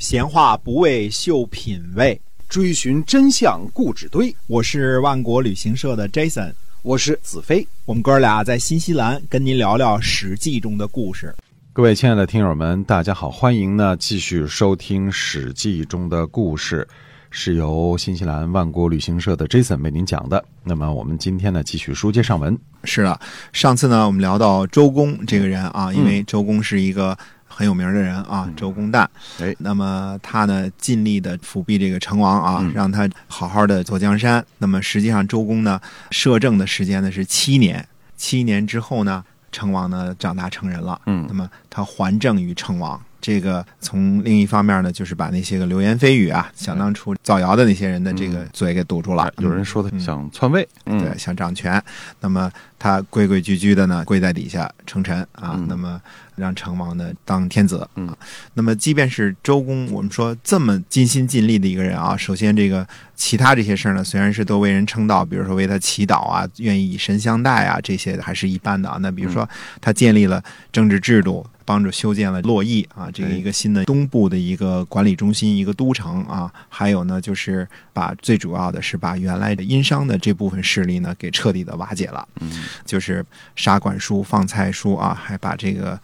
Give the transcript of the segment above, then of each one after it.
闲话不为秀品味，追寻真相故纸堆。我是万国旅行社的 Jason，我是子飞。我们哥俩在新西兰跟您聊聊《史记》中的故事。各位亲爱的听友们，大家好，欢迎呢继续收听《史记》中的故事，是由新西兰万国旅行社的 Jason 为您讲的。那么我们今天呢继续书接上文。是的，上次呢我们聊到周公这个人啊，因为周公是一个。很有名的人啊，周公旦。哎，那么他呢，尽力的辅弼这个成王啊，让他好好的坐江山。那么实际上，周公呢，摄政的时间呢是七年。七年之后呢，成王呢长大成人了。嗯，那么他还政于成王。这个从另一方面呢，就是把那些个流言蜚语啊，想当初造谣的那些人的这个嘴给堵住了。有人说他想篡位，对，想掌权。那么他规规矩矩的呢，跪在底下称臣啊。那么让成王呢当天子。嗯。那么即便是周公，我们说这么尽心尽力的一个人啊，首先这个其他这些事儿呢，虽然是都为人称道，比如说为他祈祷啊，愿意以身相待啊，这些还是一般的啊。那比如说他建立了政治制度。帮着修建了洛邑啊，这个一个新的东部的一个管理中心，一个都城啊。还有呢，就是把最主要的是把原来的殷商的这部分势力呢给彻底的瓦解了。嗯，就是杀管叔、放蔡叔啊，还把这个。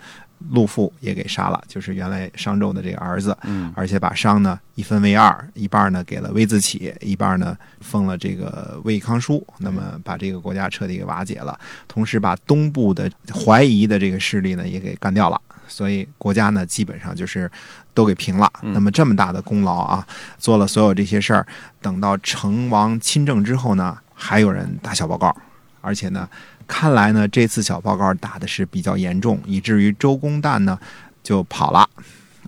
陆父也给杀了，就是原来商纣的这个儿子，嗯，而且把商呢一分为二，一半呢给了微子启，一半呢封了这个魏康叔，那么把这个国家彻底给瓦解了，同时把东部的怀疑的这个势力呢也给干掉了，所以国家呢基本上就是都给平了。那么这么大的功劳啊，做了所有这些事儿，等到成王亲政之后呢，还有人打小报告，而且呢。看来呢，这次小报告打的是比较严重，以至于周公旦呢就跑了。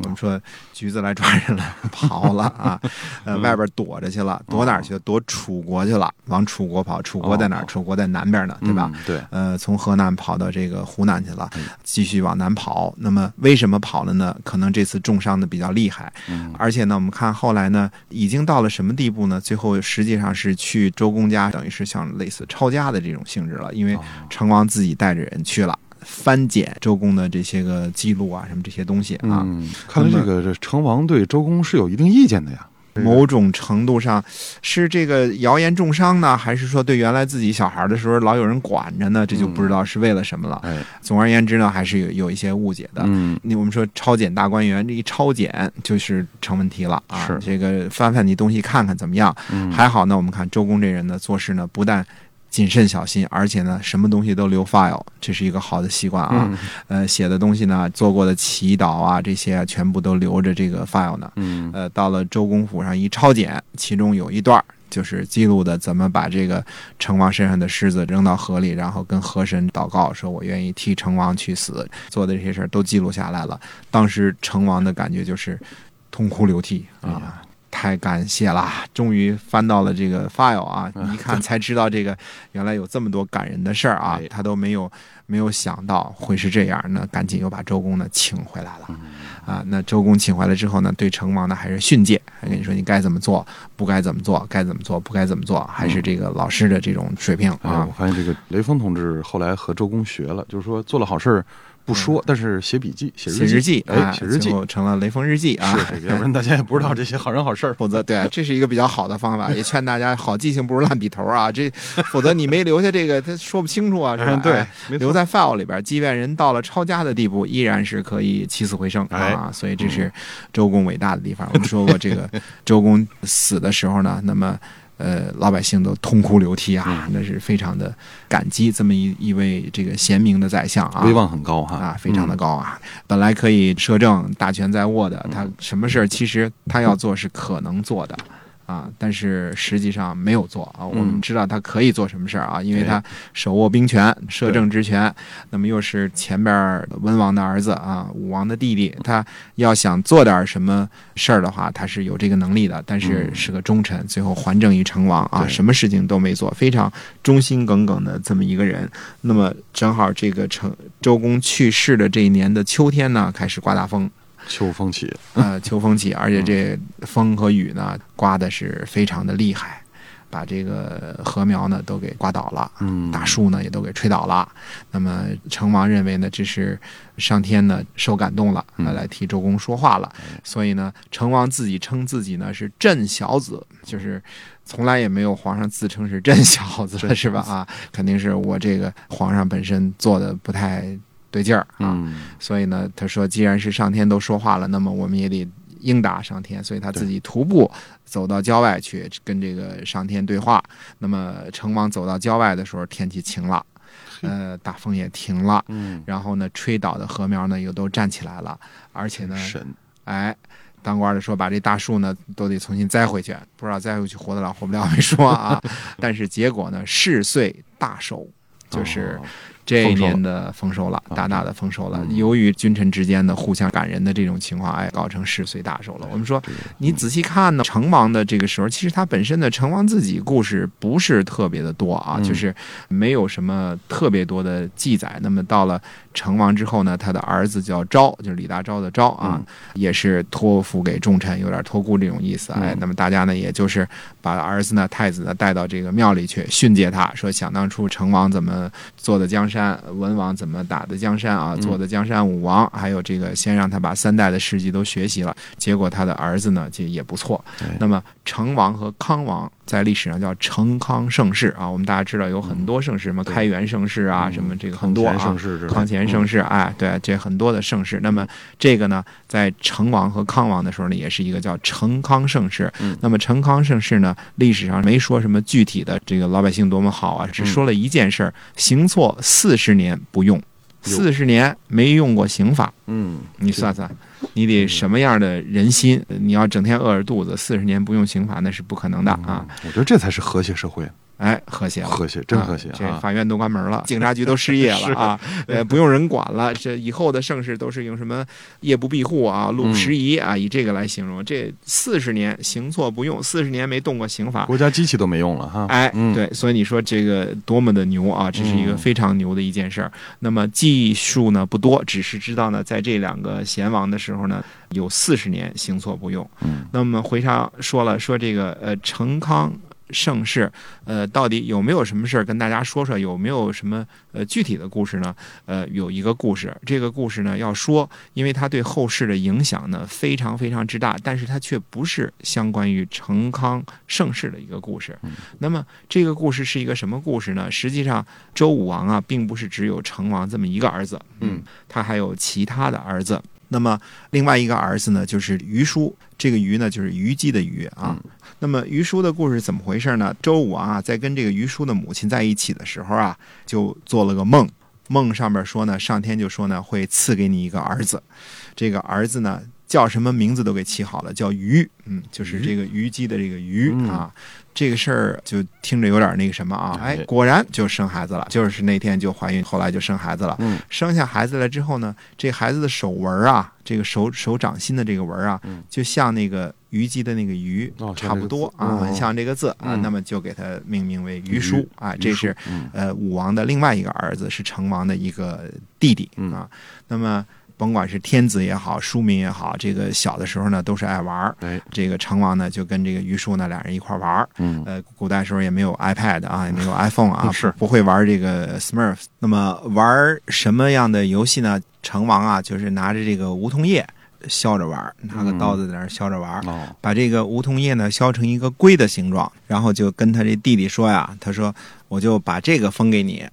我们说橘子来抓人了，跑了啊，呃，外边躲着去了，躲哪儿去？躲楚国去了，往楚国跑。楚国在哪儿？楚国在南边呢，对吧？对。呃，从河南跑到这个湖南去了，继续往南跑。那么为什么跑了呢？可能这次重伤的比较厉害，而且呢，我们看后来呢，已经到了什么地步呢？最后实际上是去周公家，等于是像类似抄家的这种性质了，因为成王自己带着人去了。翻检周公的这些个记录啊，什么这些东西啊，看来这个这成王对周公是有一定意见的呀。某种程度上，是这个谣言重伤呢，还是说对原来自己小孩的时候老有人管着呢？这就不知道是为了什么了。总而言之呢，还是有有一些误解的。嗯，你我们说抄检大观园，这一抄检就是成问题了啊。是这个翻翻你东西看看怎么样？还好呢。我们看周公这人呢，做事呢不但。谨慎小心，而且呢，什么东西都留 file，这是一个好的习惯啊。呃，写的东西呢，做过的祈祷啊，这些全部都留着这个 file 呢。嗯。呃，到了周公府上一抄检，其中有一段就是记录的怎么把这个成王身上的狮子扔到河里，然后跟河神祷告，说我愿意替成王去死，做的这些事儿都记录下来了。当时成王的感觉就是痛哭流涕啊。太感谢了，终于翻到了这个 file 啊！一看才知道这个原来有这么多感人的事儿啊！他都没有没有想到会是这样，那赶紧又把周公呢请回来了啊！那周公请回来之后呢，对成王呢还是训诫，还跟你说你该怎么做，不该怎么做，该怎么做，不该怎么做，还是这个老师的这种水平啊！我发现这个雷锋同志后来和周公学了，就是说做了好事儿。不说，但是写笔记、写日记，哎，写日记成了雷锋日记啊！是，要不然大家也不知道这些好人好事儿。否则，对，这是一个比较好的方法，也劝大家好记性不如烂笔头啊！这，否则你没留下这个，他说不清楚啊，是吧？对，留在 file 里边，即便人到了抄家的地步，依然是可以起死回生啊！所以这是周公伟大的地方。我们说过，这个周公死的时候呢，那么。呃，老百姓都痛哭流涕啊，那是非常的感激这么一一位这个贤明的宰相啊，威望很高哈。啊，非常的高啊。本来可以摄政大权在握的，他什么事儿其实他要做是可能做的。啊，但是实际上没有做啊。我们知道他可以做什么事儿啊，因为他手握兵权、摄政之权，那么又是前边文王的儿子啊，武王的弟弟，他要想做点什么事儿的话，他是有这个能力的。但是是个忠臣，最后还政于成王啊，什么事情都没做，非常忠心耿耿的这么一个人。那么正好这个成周公去世的这一年的秋天呢，开始刮大风。秋风起，呃，秋风起，而且这风和雨呢，刮的是非常的厉害，把这个禾苗呢都给刮倒了，嗯大树呢也都给吹倒了。那么成王认为呢，这是上天呢受感动了，来替周公说话了。所以呢，成王自己称自己呢是朕小子，就是从来也没有皇上自称是朕小子的，是吧？啊，肯定是我这个皇上本身做的不太对劲儿啊。嗯所以呢，他说，既然是上天都说话了，那么我们也得应答上天。所以他自己徒步走到郊外去跟这个上天对话。那么成王走到郊外的时候，天气晴了，呃，大风也停了，嗯，然后呢，吹倒的禾苗呢又都站起来了，而且呢，神哎。当官的说把这大树呢都得重新栽回去，不知道栽回去活得了活不了没说啊。但是结果呢，事遂大收，就是哦这一年的丰收了，啊大大的丰收了。嗯由于君臣之间的互相感人的这种情况，哎，搞成十岁大寿了。我们说，你仔细看呢，成王的这个时候，其实他本身的成王自己故事不是特别的多啊，嗯就是没有什么特别多的记载。那么到了成王之后呢，他的儿子叫昭，就是李大钊的昭啊，嗯也是托付给重臣，有点托孤这种意思。哎嗯，那么大家呢，也就是把儿子呢、太子呢带到这个庙里去训诫他，说想当初成王怎么做的江山，文王怎么打的江山啊，嗯做的江山武王，还有这个先让他把三代的事迹都学习了。结果他的儿子呢，就也不错。那么成王和康王在历史上叫成康盛世啊，我们大家知道有很多盛世，什么开元盛世啊，嗯什么这个很多啊康乾盛。盛世，哎，对，这很多的盛世。那么这个呢，在成王和康王的时候呢，也是一个叫成康盛世。嗯那么成康盛世呢，历史上没说什么具体的这个老百姓多么好啊，只说了一件事儿：行错四十年不用，四十年没用过刑法。嗯，你算算，你得什么样的人心？你要整天饿着肚子，四十年不用刑法，那是不可能的啊！嗯，我觉得这才是和谐社会，哎，和谐了。和谐，真和谐啊！这啊！法院都关门了，警察局都失业了 啊，呃，不用人管了。这以后的盛世都是用什么夜不闭户啊、路不拾遗啊，以这个来形容。这四十年行错不用，四十年没动过刑法。国家机器都没用了哈，哎，嗯，对，所以你说这个多么的牛啊！这是一个嗯非常牛的一件事儿。那么技术呢不多，只是知道呢，在这两个贤王的时候呢，有四十年行错不用。嗯那么回上说了，说这个呃成康盛世，呃，到底有没有什么事儿跟大家说说？有没有什么呃具体的故事呢？呃，有一个故事，这个故事呢要说，因为它对后世的影响呢非常非常之大，但是它却不是相关于成康盛世的一个故事。那么这个故事是一个什么故事呢？实际上，周武王啊，并不是只有成王这么一个儿子，嗯，他还有其他的儿子。那么另外一个儿子呢，就是虞叔。这个虞呢，就是虞姬的虞啊。那么虞书的故事怎么回事呢？周武王啊，在跟这个虞书的母亲在一起的时候啊，就做了个梦。梦上面说呢，上天就说呢，会赐给你一个儿子。这个儿子呢，叫什么名字都给起好了，叫虞。嗯，就是这个虞姬的这个虞嗯啊。这个事儿就听着有点那个什么啊，哎哎，果然就生孩子了，就是那天就怀孕，后来就生孩子了。嗯生下孩子了之后呢，这孩子的手纹啊，这个手手掌心的这个纹啊，嗯就像那个虞姬的那个虞、哦差不多啊，很像这个字啊，嗯那么就给他命名为虞书啊，这是嗯呃武王的另外一个儿子，是成王的一个弟弟嗯啊。那么甭管是天子也好，庶民也好，这个小的时候呢都是爱玩儿。哎，这个成王呢就跟这个虞书呢俩人一块儿玩儿。嗯呃，古代时候也没有 iPad 啊，也没有 iPhone 啊，是不会玩这个 Smurf。那么玩什么样的游戏呢？成王啊，就是拿着这个梧桐叶削着玩儿，拿个刀子在那儿削着玩儿。哦，把这个梧桐叶呢削成一个龟的形状，然后就跟他这弟弟说呀，他说我就把这个封给你。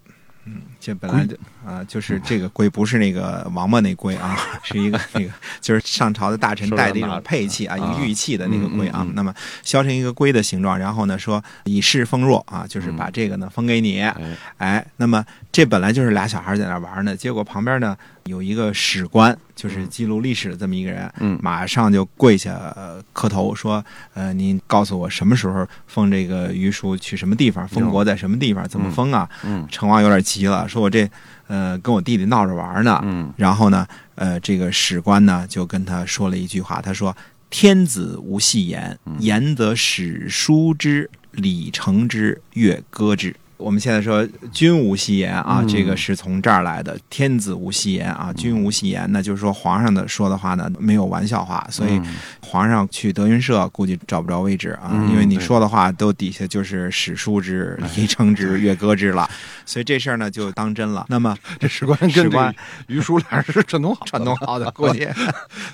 嗯，这本来就啊、就是这个龟，不是那个王八那龟啊，是一个那个就是上朝的大臣带的一种佩器啊，玉器的那个龟啊。嗯嗯嗯那么削成一个龟的形状，然后呢说以示封若啊，就是把这个呢封给你。哎，哎，那么这本来就是俩小孩在那玩呢，结果旁边呢有一个史官，就是记录历史的这么一个人，嗯马上就跪下、呃磕头说：“呃，您告诉我什么时候封这个虞叔去什么地方，封国在什么地方，怎么封啊？”嗯成王有点急了，说：“我这呃跟我弟弟闹着玩呢。嗯然后呢，呃，这个史官呢就跟他说了一句话，他说：“天子无戏言，嗯言则史书之，礼成之，乐歌之。”我们现在说君无戏言啊，嗯。这个是从这儿来的。天子无戏言啊，君无戏言那，就是说皇上的说的话呢没有玩笑话，所以皇上去德云社估计找不着位置啊，嗯因为你说的话都底下就是史书之、离称之、乐歌之了，所以这事儿呢就当真了。那么这史官跟官。于叔俩人是串通好串通好的，估计。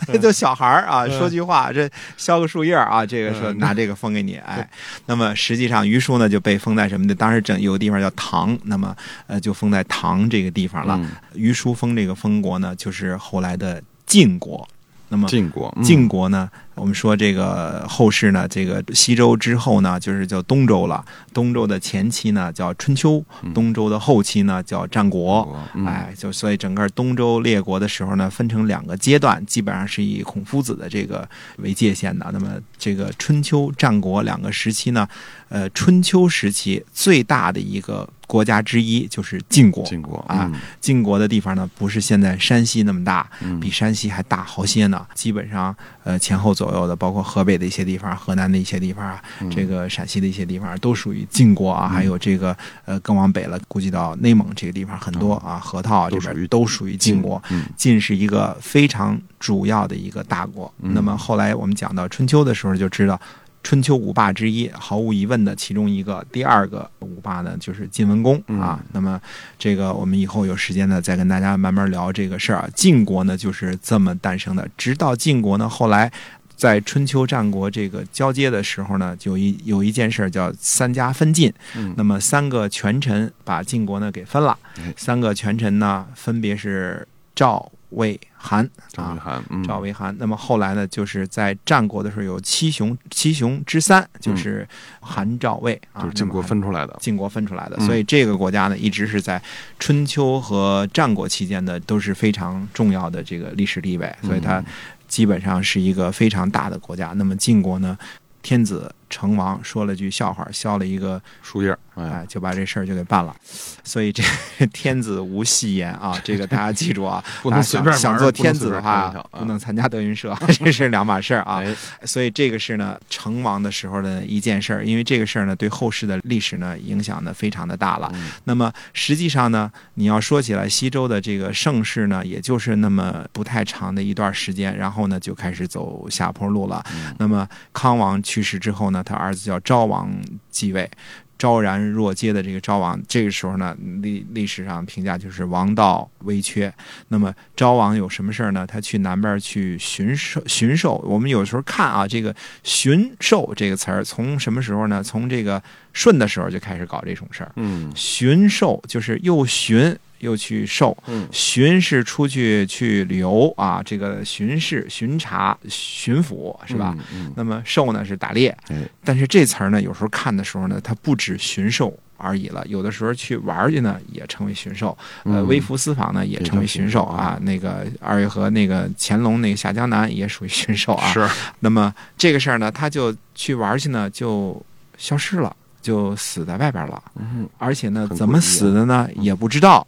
这 就小孩儿啊，说句话，这削个树叶儿啊，这个说嗯。拿这个封给你，哎，那么实际上于叔呢就被封在什么的？当时整有个地方叫唐，那么呃就封在唐这个地方了。嗯于叔封这个封国呢，就是后来的晋国。那么晋国，嗯晋国呢，我们说这个后世呢，这个西周之后呢，就是叫东周了。东周的前期呢叫春秋，东周的后期呢叫战国。嗯哎，就所以整个东周列国的时候呢，分成两个阶段，基本上是以孔夫子的这个为界限的。那么这个春秋战国两个时期呢，呃，春秋时期最大的一个国家之一就是晋国。晋国啊，晋国的地方呢，不是现在山西那么大，嗯比山西还大好些呢。基本上，呃，前后左右的，包括河北的一些地方、河南的一些地方啊，嗯这个陕西的一些地方都属于晋国啊。还有这个，呃，更往北了，估计到内蒙这个地方很多啊，河套啊这都属于边都属于晋国。嗯晋是一个非常主要的一个大国。嗯那么后来我们讲到春秋的时候，就知道。春秋五霸之一，毫无疑问的其中一个，第二个五霸呢就是晋文公啊。嗯那么这个我们以后有时间呢，再跟大家慢慢聊这个事儿啊。晋国呢就是这么诞生的，直到晋国呢后来。在春秋战国这个交接的时候呢，就一有一件事儿叫三家分晋。嗯那么三个权臣把晋国呢给分了哎，三个权臣呢分别是赵、魏、韩啊。赵魏韩，嗯。赵魏韩，那么后来呢，就是在战国的时候有七雄，七雄之三就是韩赵魏啊，嗯就是晋国分出来的，晋国分出来的，嗯。所以这个国家呢，一直是在春秋和战国期间的都是非常重要的这个历史地位，所以它嗯。基本上是一个非常大的国家。那么晋国呢，天子成王说了句笑话，削了一个，树叶，哎哎，，就把这事儿就给办了。所以这 天子无戏言啊，这个大家记住啊，不能啊随便想想做天子的话不能参加德云社，这是两码事儿啊。哎，所以这个是呢，成王的时候的一件事儿，因为这个事儿呢，对后世的历史呢影响呢非常的大了。嗯那么实际上呢，你要说起来，西周的这个盛世呢，也就是那么不太长的一段时间，然后呢就开始走下坡路了。嗯那么康王去世之后呢，他儿子叫昭王继位。昭然若揭的这个昭王，这个时候呢，历历史上评价就是王道微缺。那么昭王有什么事儿呢？他去南边去巡狩，巡狩。我们有时候看啊，这个“巡狩”这个词儿，从什么时候呢？从这个舜的时候就开始搞这种事儿。嗯巡狩就是又巡又去狩，嗯巡是出去去旅游啊，这个巡视、巡查、巡抚是吧？？嗯，那么狩呢是打猎，哎但是这词儿呢，有时候看的时候呢，它不止巡狩而已了，有的时候去玩去呢，也成为巡狩。呃，嗯微服私访呢，也成为巡狩啊。那个二月河那个乾隆那个下江南也属于巡狩啊。是，那么这个事儿呢，他就去玩去呢，就消失了。就死在外边了，嗯而且呢，怎么死的呢，也不知道。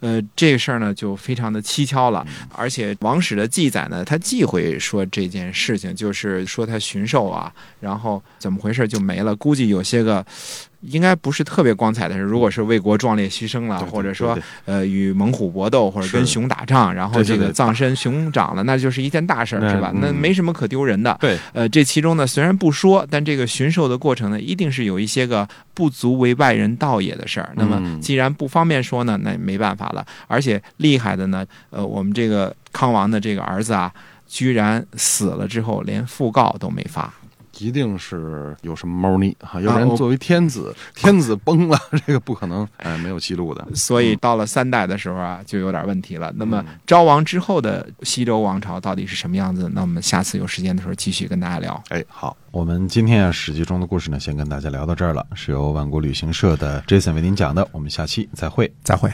呃，这个事儿呢，就非常的蹊跷了。嗯而且王史的记载呢，他忌讳说这件事情，就是说他巡狩啊，然后怎么回事就没了。估计有些个。应该不是特别光彩的事，如果是为国壮烈牺牲了，对对或者说呃与猛虎搏斗，或者跟熊打仗，然后这个葬身熊掌了，那就是一件大事儿，是吧？嗯那没什么可丢人的。对，呃，这其中呢，虽然不说，但这个巡狩的过程呢，一定是有一些个不足为外人道也的事儿。那么嗯既然不方便说呢，那也没办法了。而且厉害的呢，呃，我们这个康王的这个儿子啊，居然死了之后连讣告都没发。一定是有什么猫腻哈，要不然作为天子，天子崩了，这个不可能，哎，没有记录的。所以到了三代的时候啊，就有点问题了。那么嗯昭王之后的西周王朝到底是什么样子？那我们下次有时间的时候继续跟大家聊。哎，好，我们今天啊《史记》中的故事呢，先跟大家聊到这儿了，是由万国旅行社的 Jason 为您讲的，我们下期再会。再会。